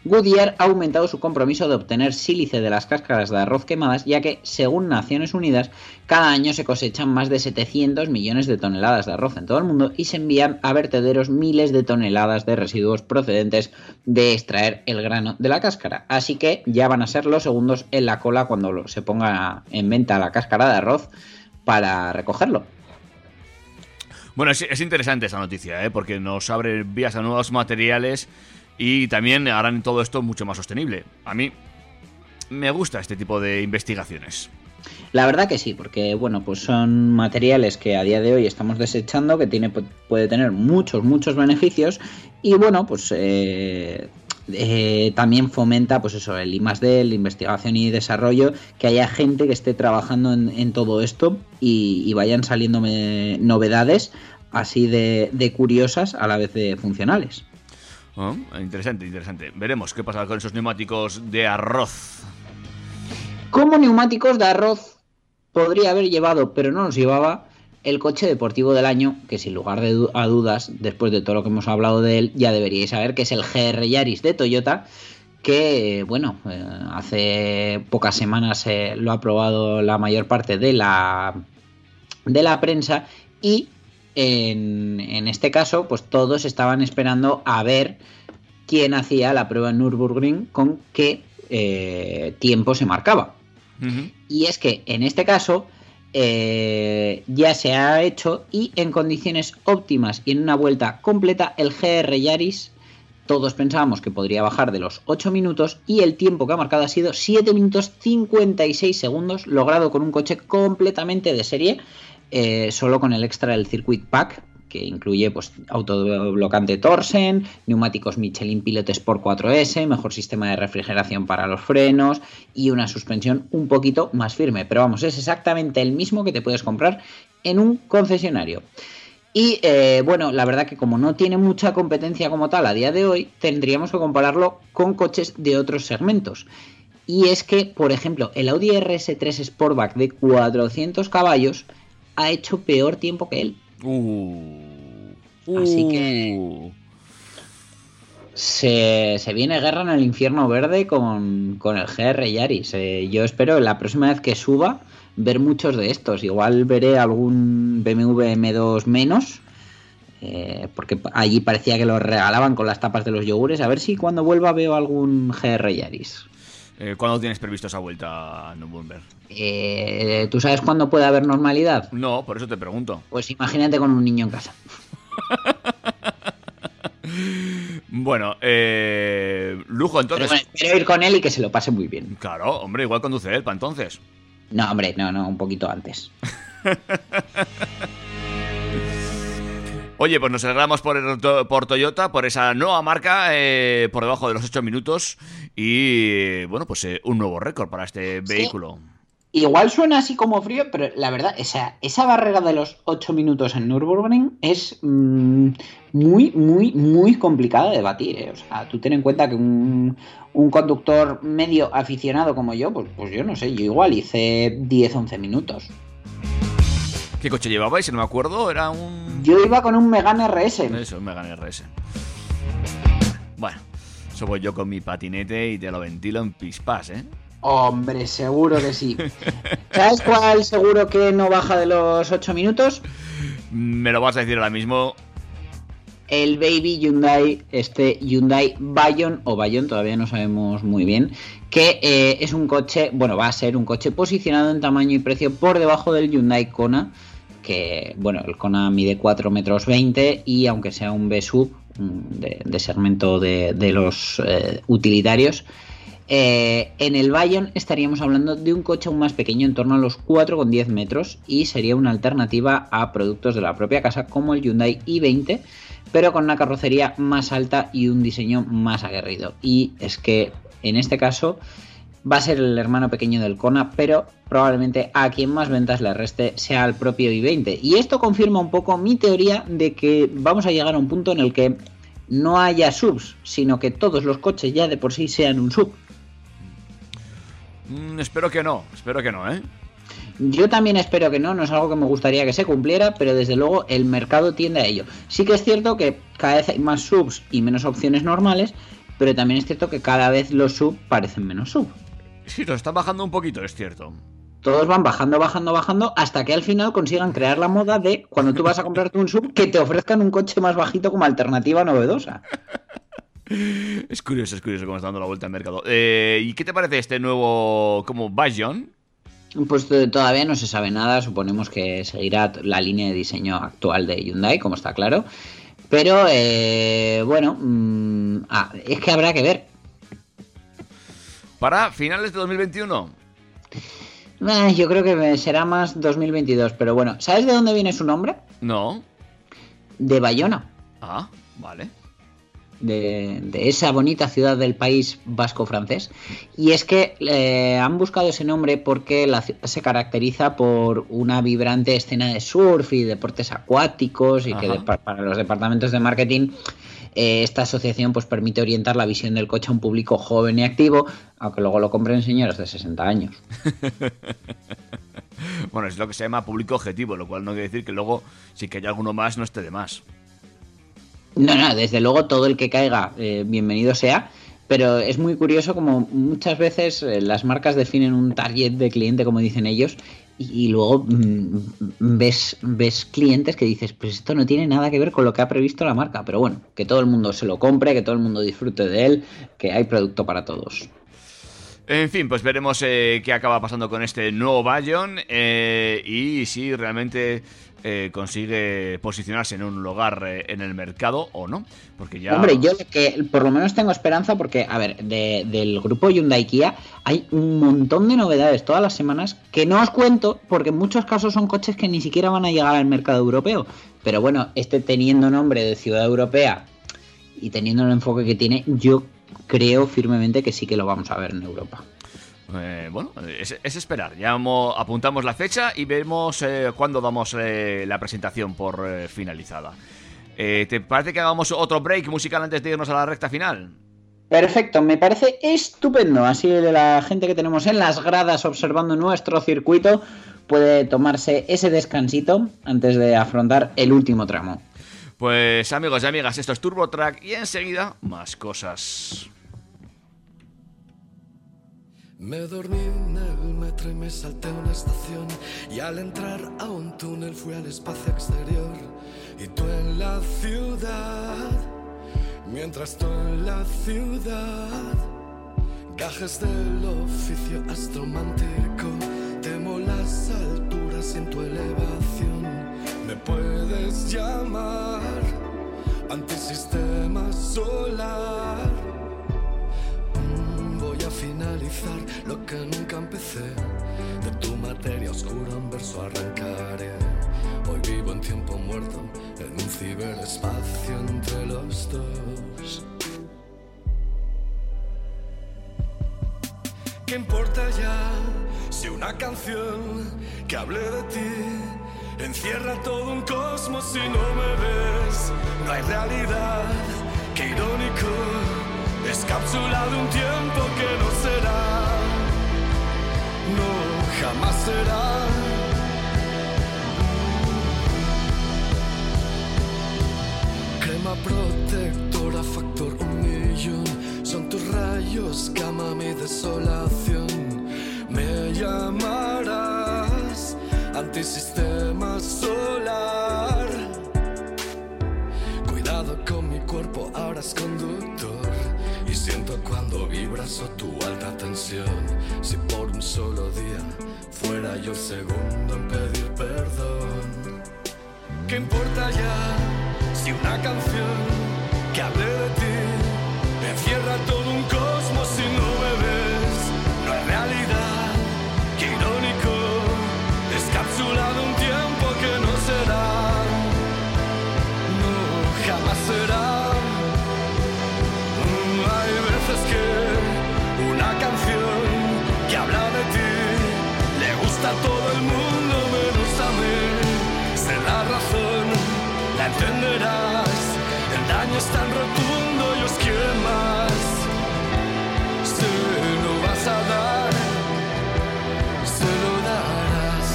Goodyear ha aumentado su compromiso de obtener sílice de las cáscaras de arroz quemadas, ya que, según Naciones Unidas, cada año se cosechan más de 700 millones de toneladas de arroz en todo el mundo y se envían a vertederos miles de toneladas de residuos procedentes de extraer el grano de la cáscara. Así que ya van a ser los segundos en la cola cuando se ponga en venta la cáscara de arroz para recogerlo. Bueno, es, es interesante esta noticia, ¿eh? porque nos abre vías a nuevos materiales y también harán todo esto mucho más sostenible. A mí me gusta este tipo de investigaciones. La verdad que sí, porque bueno, pues son materiales que a día de hoy estamos desechando, que tiene, pu- puede tener muchos, muchos beneficios y bueno, pues eh, eh, también fomenta pues eso, el I D, la investigación y desarrollo, que haya gente que esté trabajando en, todo esto y, vayan saliendo novedades así de curiosas a la vez de funcionales. Interesante, interesante. Veremos qué pasa con esos neumáticos de arroz. Como neumáticos de arroz podría haber llevado, pero no los llevaba, el coche deportivo del año, que sin lugar de a dudas, después de todo lo que hemos hablado de él, ya deberíais saber que es el GR Yaris de Toyota, que, bueno, eh, hace pocas semanas eh, lo ha probado la mayor parte de la, de la prensa y en, en este caso, pues todos estaban esperando a ver quién hacía la prueba en Nürburgring con qué eh, tiempo se marcaba. Y es que en este caso eh, ya se ha hecho y en condiciones óptimas y en una vuelta completa el GR Yaris todos pensábamos que podría bajar de los 8 minutos y el tiempo que ha marcado ha sido 7 minutos 56 segundos logrado con un coche completamente de serie eh, solo con el extra del Circuit Pack que incluye pues autoblocante Torsen, neumáticos Michelin Pilot Sport 4S, mejor sistema de refrigeración para los frenos y una suspensión un poquito más firme. Pero vamos, es exactamente el mismo que te puedes comprar en un concesionario. Y eh, bueno, la verdad que como no tiene mucha competencia como tal a día de hoy, tendríamos que compararlo con coches de otros segmentos. Y es que, por ejemplo, el Audi RS3 Sportback de 400 caballos ha hecho peor tiempo que él. Uh. Así que- Uh. Se, se viene guerra en el infierno verde con, con el GR Yaris. Eh, yo espero la próxima vez que suba ver muchos de estos. Igual veré algún BMW M2 menos. eh, porque allí parecía que los regalaban con las tapas de los yogures. A ver si cuando vuelva veo algún GR Yaris. Eh, ¿Cuándo tienes previsto esa vuelta a Nürburgring? Eh, ¿Tú sabes cuándo puede haber normalidad? No, por eso te pregunto. Pues imagínate con un niño en casa. Bueno, eh, lujo Pero entonces. bueno, espero ir con él y que se lo pase muy bien. Claro, hombre, igual conduce él para entonces. No, hombre, no, no, un poquito antes. Oye, pues nos alegramos por, el por Toyota, por esa nueva marca, eh, por debajo de los 8 minutos. Y bueno, pues eh, un nuevo récord para este vehículo. Igual suena así como frío, pero la verdad, esa, esa barrera de los 8 minutos en Nürburgring es mm, muy, muy, muy complicada de batir. ¿eh? O sea, tú ten en cuenta que un, un conductor medio aficionado como yo, pues, pues yo no sé, yo igual hice 10-11 minutos. ¿Qué coche llevabais? Si no me acuerdo, era un. Yo iba con un Megane RS. Eso, un Megane RS. Bueno, eso voy yo con mi patinete y te lo ventilo en pispas, ¿eh? Hombre, seguro que sí. ¿Sabes cuál seguro que no baja de los 8 minutos? Me lo vas a decir ahora mismo. el Baby Hyundai, este Hyundai Bayon o Bayon, todavía no sabemos muy bien, que eh, es un coche, bueno, va a ser un coche posicionado en tamaño y precio por debajo del Hyundai Kona, que, bueno, el Kona mide 4 metros 20 y aunque sea un B-Sub mm, de, segmento de, de los eh, utilitarios, eh, en el Bayon estaríamos hablando de un coche aún más pequeño, en torno a los 4,10 metros, y sería una alternativa a productos de la propia casa como el Hyundai i20, pero con una carrocería más alta y un diseño más aguerrido. Y es que en este caso va a ser el hermano pequeño del Kona, pero probablemente a quien más ventas le reste sea el propio i20. Y esto confirma un poco mi teoría de que vamos a llegar a un punto en el que no haya subs, sino que todos los coches ya de por sí sean un sub. Mm, espero que no, espero que no, ¿eh? Yo también espero que no, no es algo que me gustaría que se cumpliera, pero desde luego el mercado tiende a ello. Sí que es cierto que cada vez hay más subs y menos opciones normales, pero también es cierto que cada vez los sub parecen menos sub. Sí, nos está bajando un poquito, es cierto. Todos van bajando, bajando, bajando, hasta que al final consigan crear la moda de cuando tú vas a comprarte un sub, que te ofrezcan un coche más bajito como alternativa novedosa. Es curioso, es curioso cómo está dando la vuelta al mercado. Eh, ¿Y qué te parece este nuevo como Bajon? Pues eh, todavía no se sabe nada, suponemos que seguirá la línea de diseño actual de Hyundai, como está claro. Pero eh, bueno, mm, ah, es que habrá que ver. Para finales de 2021. Eh, yo creo que será más 2022, pero bueno, ¿sabes de dónde viene su nombre? No. De Bayona, Ah, vale. de, de esa bonita ciudad del país vasco-francés. Y es que eh, han buscado ese nombre porque la ciudad se caracteriza por una vibrante escena de surf y deportes acuáticos y que de- pa- para los departamentos de marketing eh, esta asociación pues permite orientar la visión del coche a un público joven y activo, aunque luego lo compren señores de 60 años. Bueno, es lo que se llama público objetivo, lo cual no quiere decir que luego, si que hay alguno más, no esté de más. No, no, desde luego todo el que caiga, eh, bienvenido sea. Pero es muy curioso como muchas veces eh, las marcas definen un target de cliente, como dicen ellos, y, luego mm, ves, ves clientes que dices, pues esto no tiene nada que ver con lo que ha previsto la marca. Pero bueno, que todo el mundo se lo compre, que todo el mundo disfrute de él, que hay producto para todos. En fin, pues veremos eh, qué acaba pasando con este nuevo Bayon eh, y si realmente eh, consigue posicionarse en un lugar eh, en el mercado o no. Porque ya. Hombre, yo que por lo menos tengo esperanza porque, a ver, de- del grupo Hyundai Kia hay un montón de novedades todas las semanas que no os cuento porque en muchos casos son coches que ni siquiera van a llegar al mercado europeo. Pero bueno, este teniendo nombre de ciudad europea y teniendo el enfoque que tiene, yo creo firmemente que sí que lo vamos a ver en Europa. Eh, bueno, es, es esperar. Ya mo- apuntamos la fecha y vemos eh, cuándo damos eh, la presentación por eh, finalizada. Eh, ¿Te parece que hagamos otro break musical antes de irnos a la recta final? Perfecto, me parece estupendo. Así la gente que tenemos en las gradas observando nuestro circuito puede tomarse ese descansito antes de afrontar el último tramo. Pues amigos y amigas, esto es Turbo Track y enseguida más cosas. Me dormí en el metro y me salté una estación. Y al entrar a un túnel fui al espacio exterior. Y tú en la ciudad, mientras tú en la ciudad, gajes del oficio astromántico, temo las alturas en tu elevación, me puedes llamar antisistema solar. A finalizar lo que nunca empecé. De tu materia oscura un verso arrancaré. Hoy vivo en tiempo muerto, en un ciberespacio entre los dos. ¿Qué importa ya si una canción que hable de ti encierra todo un cosmos si no me ves? No hay realidad, qué irónico, es de un tiempo que no será, no jamás será. Crema protectora, factor un millón. Son tus rayos, cama mi desolación. Me llamarás antisistema solar. Cuidado con mi cuerpo, ahora es conductor. Y siento cuando vibras o tu alta tensión. Si por un solo día fuera yo el segundo en pedir perdón. ¿Qué importa ya si una canción que hable de ti encierra todo un cosmos si no es tan rotundo y os quiere más. Se lo vas a dar, se lo darás.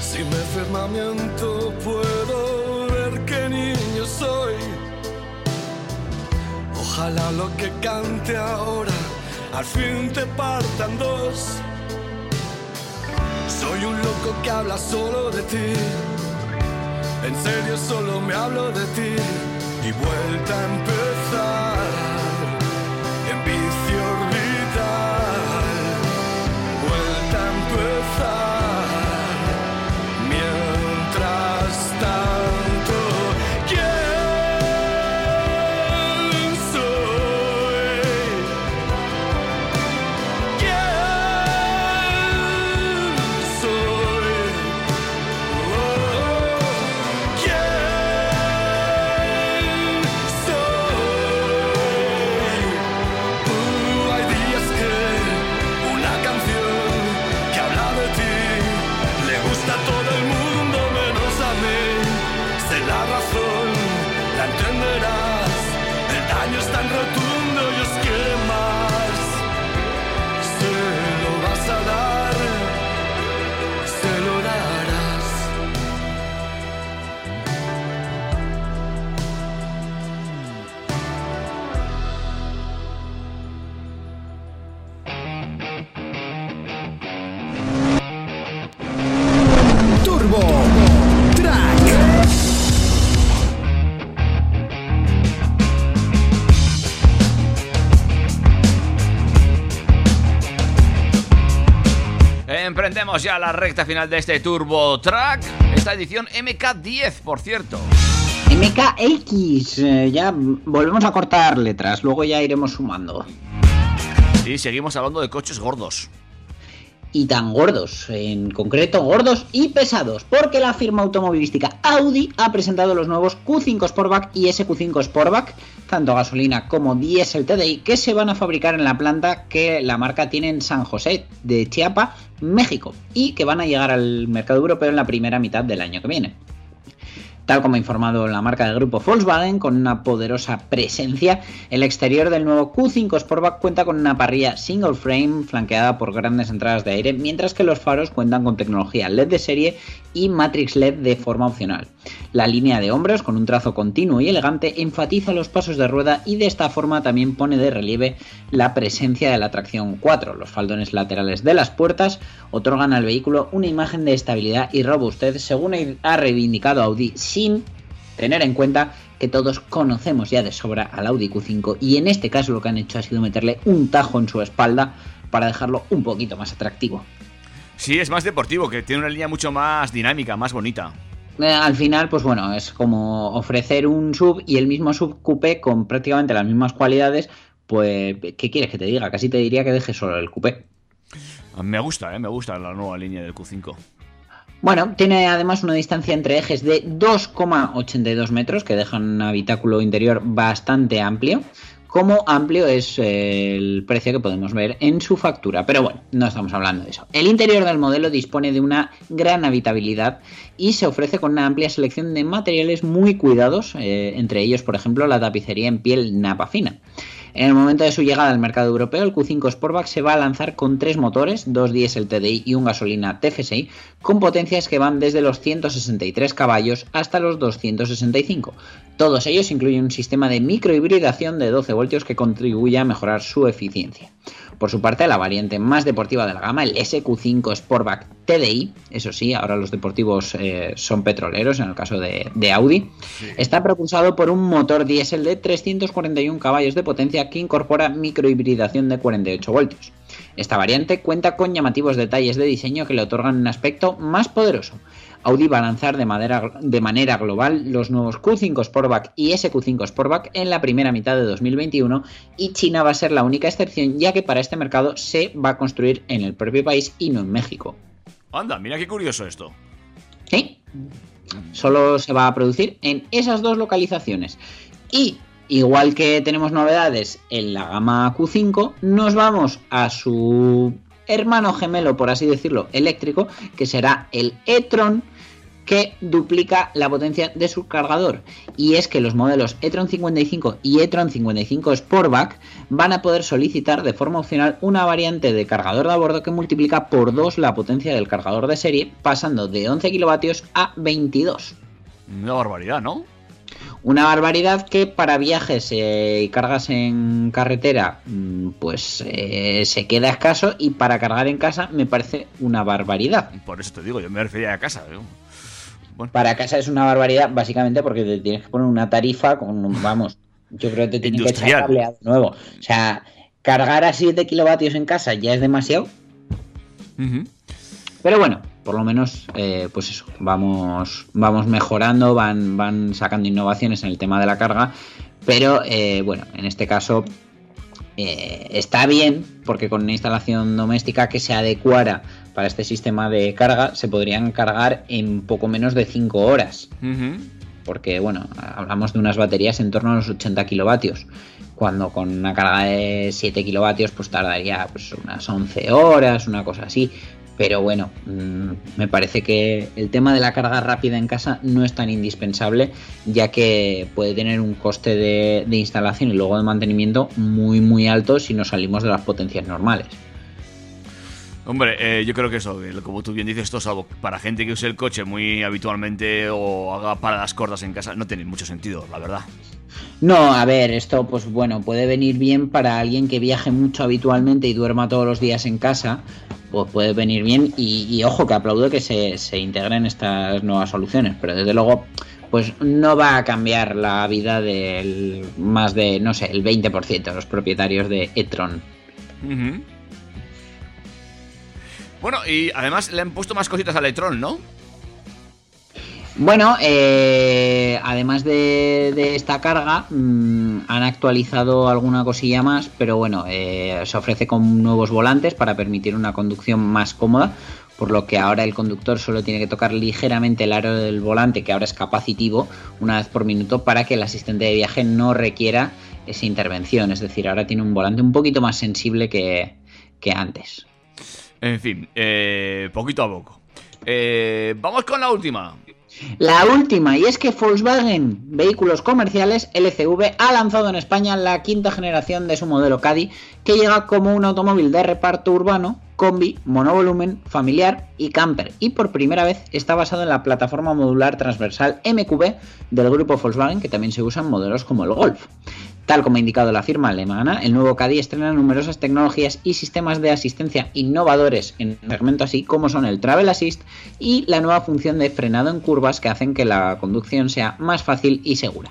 Sin mi firmamiento puedo ver qué niño soy. Ojalá lo que cante ahora al fin te partan dos. Soy un loco que habla solo de ti. En serio solo me hablo de ti. Y vuelta a empezar. Emprendemos ya la recta final de este Turbo Track. Esta edición MK10, por cierto. MKX, eh, ya volvemos a cortar letras, luego ya iremos sumando. Y seguimos hablando de coches gordos. Y tan gordos, en concreto gordos y pesados, porque la firma automovilística Audi ha presentado los nuevos Q5 Sportback y SQ5 Sportback, tanto gasolina como diésel TDI, que se van a fabricar en la planta que la marca tiene en San José de Chiapa, México, y que van a llegar al mercado europeo en la primera mitad del año que viene. Tal como ha informado la marca del grupo Volkswagen, con una poderosa presencia, el exterior del nuevo Q5 Sportback cuenta con una parrilla single frame flanqueada por grandes entradas de aire, mientras que los faros cuentan con tecnología LED de serie y Matrix LED de forma opcional. La línea de hombros, con un trazo continuo y elegante, enfatiza los pasos de rueda y de esta forma también pone de relieve la presencia de la tracción 4. Los faldones laterales de las puertas otorgan al vehículo una imagen de estabilidad y robustez, según ha reivindicado Audi, sin tener en cuenta que todos conocemos ya de sobra al Audi Q5 y en este caso lo que han hecho ha sido meterle un tajo en su espalda para dejarlo un poquito más atractivo. Sí, es más deportivo, que tiene una línea mucho más dinámica, más bonita. Eh, al final, pues bueno, es como ofrecer un sub y el mismo sub coupé con prácticamente las mismas cualidades. Pues, ¿qué quieres que te diga? Casi te diría que dejes solo el coupé. Me gusta, ¿eh? me gusta la nueva línea del Q5. Bueno, tiene además una distancia entre ejes de 2,82 metros, que deja un habitáculo interior bastante amplio. Como amplio es eh, el precio que podemos ver en su factura. Pero bueno, no estamos hablando de eso. El interior del modelo dispone de una gran habitabilidad y se ofrece con una amplia selección de materiales muy cuidados, eh, entre ellos, por ejemplo, la tapicería en piel napa fina. En el momento de su llegada al mercado europeo, el Q5 Sportback se va a lanzar con tres motores, dos diésel TDI y un gasolina TFSI, con potencias que van desde los 163 caballos hasta los 265. Todos ellos incluyen un sistema de microhibridación de 12 voltios que contribuye a mejorar su eficiencia. Por su parte, la variante más deportiva de la gama, el SQ5 Sportback TDI, eso sí, ahora los deportivos eh, son petroleros en el caso de, de Audi, está propulsado por un motor diésel de 341 caballos de potencia que incorpora microhibridación de 48 voltios. Esta variante cuenta con llamativos detalles de diseño que le otorgan un aspecto más poderoso. Audi va a lanzar de, madera- de manera global los nuevos Q5 Sportback y SQ5 Sportback en la primera mitad de 2021 y China va a ser la única excepción ya que para este mercado se va a construir en el propio país y no en México. Anda, mira qué curioso esto. ¿Sí? Solo se va a producir en esas dos localizaciones. Y igual que tenemos novedades en la gama Q5, nos vamos a su hermano gemelo, por así decirlo, eléctrico, que será el e-tron que duplica la potencia de su cargador. Y es que los modelos e-tron 55 y e-tron 55 Sportback van a poder solicitar de forma opcional una variante de cargador de a bordo que multiplica por 2 la potencia del cargador de serie, pasando de 11 kilovatios a 22. Una barbaridad, ¿no? Una barbaridad que para viajes eh, y cargas en carretera, mm, pues eh, se queda escaso y para cargar en casa me parece una barbaridad. Por eso te digo, yo me refería a casa. ¿eh? Bueno, Para casa es una barbaridad, básicamente porque te tienes que poner una tarifa con, vamos, yo creo que te tienen que echar cableado nuevo. O sea, cargar a 7 kilovatios en casa ya es demasiado, pero bueno, por lo menos, eh, pues eso, vamos, vamos mejorando, van, van sacando innovaciones en el tema de la carga, pero eh, bueno, en este caso eh, está bien, porque con una instalación doméstica que se adecuara para este sistema de carga, se podrían cargar en poco menos de 5 horas. Porque bueno, hablamos de unas baterías en torno a los 80 kilovatios, cuando con una carga de 7 kilovatios pues tardaría pues unas 11 horas, una cosa así. Pero bueno, mm, me parece que el tema de la carga rápida en casa no es tan indispensable, ya que puede tener un coste de, de instalación y luego de mantenimiento muy muy alto si nos salimos de las potencias normales. Hombre, eh, yo creo que eso, como tú bien dices, esto salvo para gente que use el coche muy habitualmente o haga paradas cortas en casa, no tiene mucho sentido, la verdad. No, a ver, esto pues bueno, puede venir bien para alguien que viaje mucho habitualmente y duerma todos los días en casa, pues puede venir bien y, y ojo que aplaudo que se, se integren estas nuevas soluciones, pero desde luego pues no va a cambiar la vida del más de, no sé, el 20% de los propietarios de e-tron. Ujú. Bueno, y además le han puesto más cositas al Electron, ¿no? Bueno, eh, además de, esta carga, mm, han actualizado alguna cosilla más, pero bueno, eh, se ofrece con nuevos volantes para permitir una conducción más cómoda, por lo que ahora el conductor solo tiene que tocar ligeramente el aro del volante, que ahora es capacitivo, una vez por minuto, para que el asistente de viaje no requiera esa intervención. Es decir, ahora tiene un volante un poquito más sensible que antes. En fin, eh, poquito a poco. Eh, vamos con la última. La última, y es que Volkswagen Vehículos Comerciales LCV ha lanzado en España la quinta generación de su modelo Caddy, que llega como un automóvil de reparto urbano, combi, monovolumen, familiar y camper, y por primera vez está basado en la plataforma modular transversal MQB del grupo Volkswagen, que también se usa en modelos como el Golf. Tal como ha indicado la firma alemana, el nuevo Caddy estrena numerosas tecnologías y sistemas de asistencia innovadores en el segmento así como son el Travel Assist y la nueva función de frenado en curvas que hacen que la conducción sea más fácil y segura.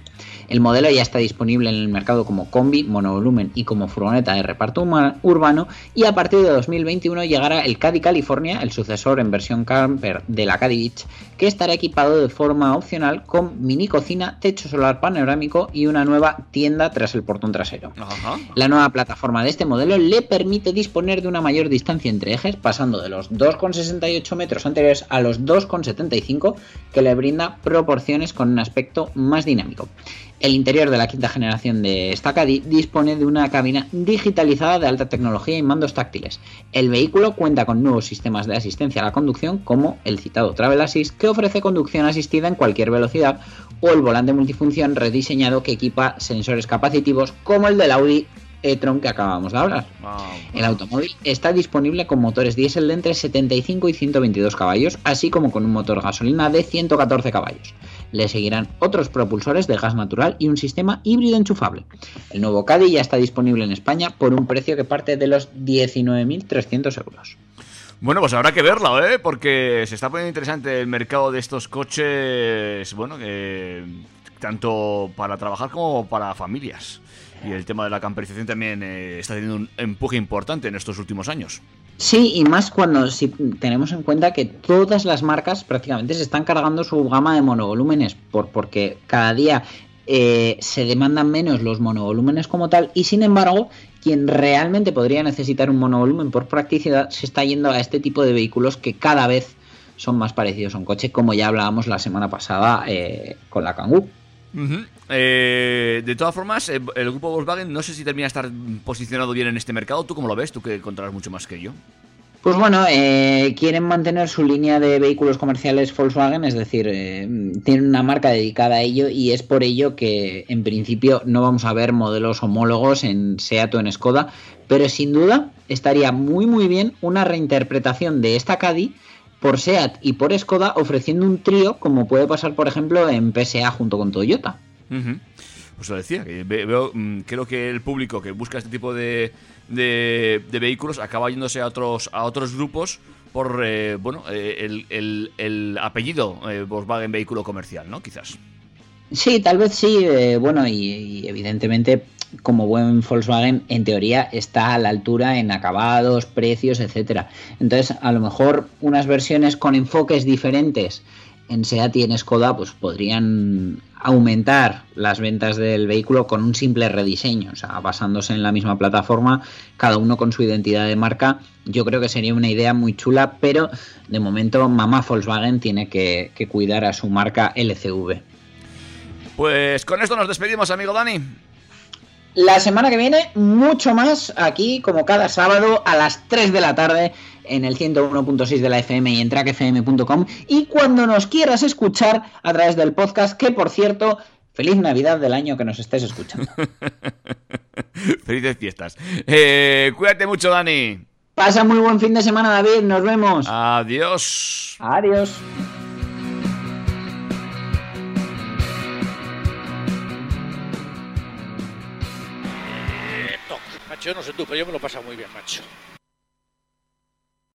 El modelo ya está disponible en el mercado como combi, monovolumen y como furgoneta de reparto urbano y a partir de 2021 llegará el Caddy California, el sucesor en versión camper de la Caddy Beach, que estará equipado de forma opcional con mini cocina, techo solar panorámico y una nueva tienda tras el portón trasero. Ajá. La nueva plataforma de este modelo le permite disponer de una mayor distancia entre ejes, pasando de los 2,68 metros anteriores a los 2,75, que le brinda proporciones con un aspecto más dinámico. El interior de la quinta generación de Caddy dispone de una cabina digitalizada de alta tecnología y mandos táctiles. El vehículo cuenta con nuevos sistemas de asistencia a la conducción como el citado Travel Assist que ofrece conducción asistida en cualquier velocidad o el volante multifunción rediseñado que equipa sensores capacitivos como el del Audi e-tron que acabamos de hablar. Ah, El automóvil está disponible con motores diésel de entre 75 y 122 caballos, así como con un motor gasolina de 114 caballos. Le seguirán otros propulsores de gas natural y un sistema híbrido enchufable. El nuevo Caddy ya está disponible en España por un precio que parte de los 19.300 euros. Bueno, pues habrá que verla, ¿eh? Porque se está poniendo interesante el mercado de estos coches, bueno, tanto para trabajar como para familias. Y el tema de la camperización también eh, está teniendo un empuje importante en estos últimos años. Sí, y más cuando si tenemos en cuenta que todas las marcas prácticamente se están cargando su gama de monovolúmenes, por, porque cada día eh, se demandan menos los monovolúmenes como tal, y sin embargo, quien realmente podría necesitar un monovolumen por practicidad se está yendo a este tipo de vehículos que cada vez son más parecidos a un coche, como ya hablábamos la semana pasada eh, con la Kangoo. Ujú. Eh, de todas formas, eh, el grupo Volkswagen no sé si termina de estar posicionado bien en este mercado. ¿Tú cómo lo ves? Tú que controlas mucho más que yo. Pues bueno, eh, quieren mantener su línea de vehículos comerciales Volkswagen, es decir, eh, tienen una marca dedicada a ello y es por ello que en principio no vamos a ver modelos homólogos en Seat o en Skoda, pero sin duda estaría muy muy bien una reinterpretación de esta Caddy por Seat y por Skoda ofreciendo un trío como puede pasar por ejemplo en PSA junto con Toyota. Pues lo decía, que ve- veo, mm, creo que el público que busca este tipo de, de- de vehículos acaba yéndose a otros, a otros grupos por eh, bueno eh, el, el- el apellido eh, Volkswagen vehículo comercial, ¿no? Quizás. Sí, tal vez sí. eh, bueno, y, y evidentemente, como buen Volkswagen, en teoría está a la altura en acabados, precios, etcétera. Entonces, a lo mejor unas versiones con enfoques diferentes en Seat y en Skoda, pues podrían aumentar las ventas del vehículo con un simple rediseño, o sea, basándose en la misma plataforma, cada uno con su identidad de marca. Yo creo que sería una idea muy chula, pero de momento mamá Volkswagen tiene que, que cuidar a su marca LCV. Pues con esto nos despedimos, amigo Dani. La semana que viene, mucho más aquí, como cada sábado, a las 3 de la tarde, en el 101.6 de la FM y en trackfm.com. Y cuando nos quieras escuchar a través del podcast, que por cierto, feliz Navidad del año que nos estés escuchando. Felices fiestas. Eh, cuídate mucho, Dani. Pasa muy buen fin de semana, David. Nos vemos. Adiós. Adiós. Macho, no sé tú, pero yo me lo he pasado muy bien, macho.